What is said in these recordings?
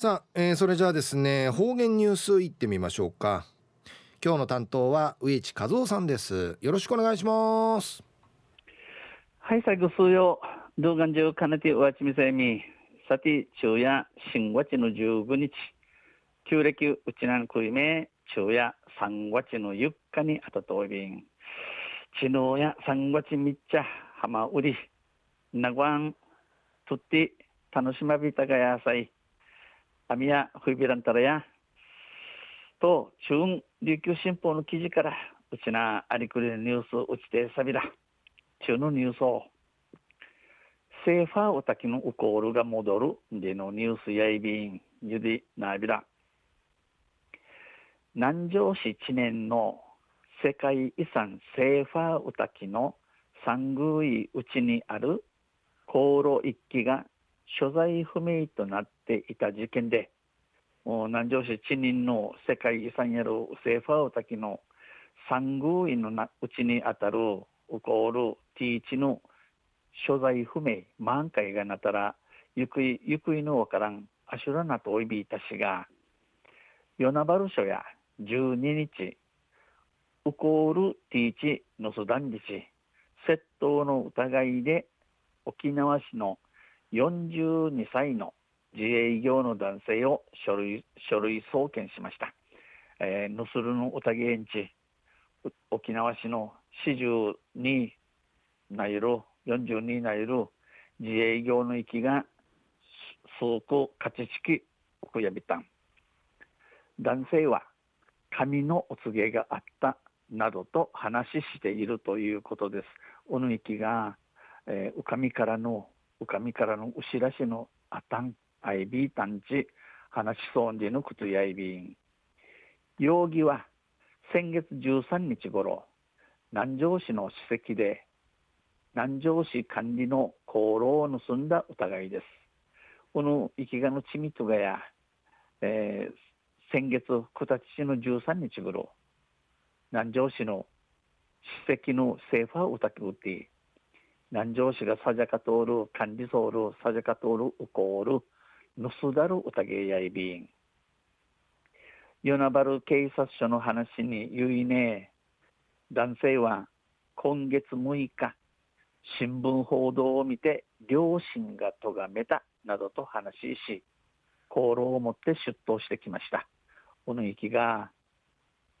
さあ、えー、それじゃあですね方言ニュースいってみましょうか。今日の担当は植地和夫さんです。よろしくお願いします。はい最後数曜動画中かねておわちみせみさて昼夜新月の15日。旧暦うちなんくいめ昼夜3月の4日にあたといびん。ちのや3月みっちゃ浜売りなごんとって楽しまびたがやさい。アミヤフイビランタラヤと中琉球新報の記事からうちなありくりのニュースうちてさびら中のニュースをセーファーおたきのウコールが戻るでのニュースやいびんゆでなびら南城市知念の世界遺産セーファーウタキの三宮うちにある航路一揆が所在不明となっていた事件で南城市知人の世界遺産やるセーファー滝の三宮院のうちにあたるウコールティーチの所在不明満開がなったらゆくいゆくいのわからんアシュラナとおいびいたしが与那原署や12日ウコールティーチのスダンジチ窃盗の疑いで沖縄市の42歳の自営業の男性を書類書類送検しました。えー、ヌスルのおたげんち沖縄市の42ナイル42ナイル自営業の域が数個勝ち式くやびたん男性は紙のお告げがあったなどと話しているということです。おぬいきが、えー、うかみからのうかみからのうしらしのあたん、あいびいたんち、話しそうでのくとやいびん。容疑は先月13日頃、南城市の史跡で、南城市管理の功労を盗んだ疑いです。この生きがのちみとがや、えー、先月9日の13日頃、南城市の史跡のセーファーをたきうて、南城市がサジャカトール、管理ソール、サジャカトール、ウコール、ヌスダル、ウタゲヤイビン。与那原警察署の話に言いね男性は今月6日、新聞報道を見て両親が咎めたなどと話しし、功労を持って出頭してきました。この息が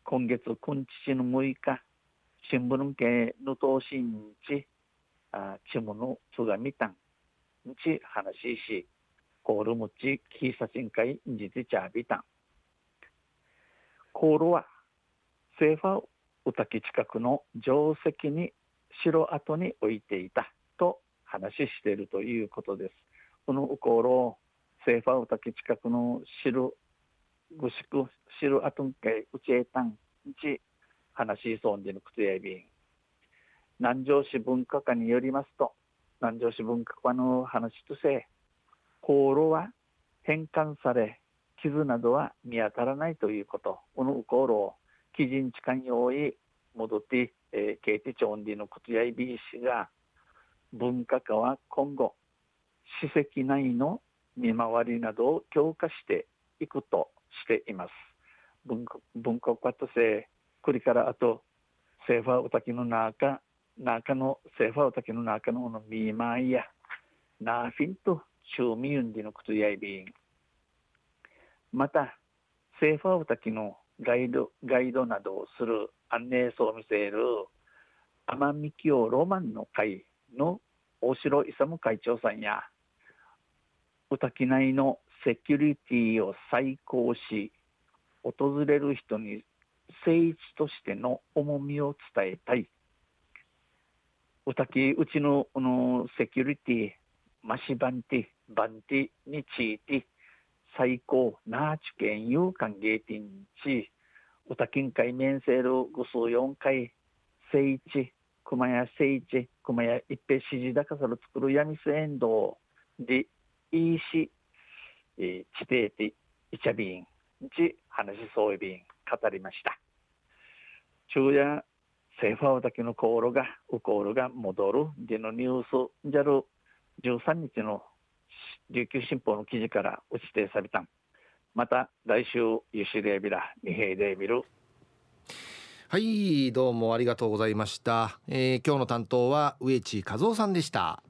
今月今日の6日、新聞系の投信地、あちむのつがみたんち話しコールムチキーサチン会じてちゃびたん。コールはセーファーウタキ近くの定石に城跡に置いていたと話しているということです。このコールをセーファーウタキ近くの城ぐしく城跡んかいうちえたんち話しそうにぬくとやびん南城市文化課によりますと南城市文化課の話として航路は返還され傷などは見当たらないということ。この航路を基準地間用意戻って、えー、ケーティチョンディのことやいびいしが文化課は今後史跡内の見回りなどを強化していくとしています。文化文化課としてこれからあとセーファーおたきの中中のセーファー滝の中ののミーマイやナーフィンとシューミユンディのことやいびん。またセーファー滝のガイドガイドなどをする案内層を見せる奄美清ロマンの会の大城勇会長さんや宇滝内のセキュリティを再考し訪れる人に聖地としての重みを伝えたい。うたきうちののセキュリティマシバンティバンティについて最高ナーチュケンユーカンゲーティンチうたきんかい面せるぐす4回聖地熊谷聖地熊谷一平指示高さる作る闇せんどうでいいし、えー、地底でイチャビンち話しそういびん語りました。昼夜セーファーだけの航路が、ウコールが戻るでのニュース、じゃる13日の琉球新報の記事から打ち定された。また来週ユシデービラ二平で見るはいどうもありがとうございました、えー、今日の担当は植地和夫さんでした。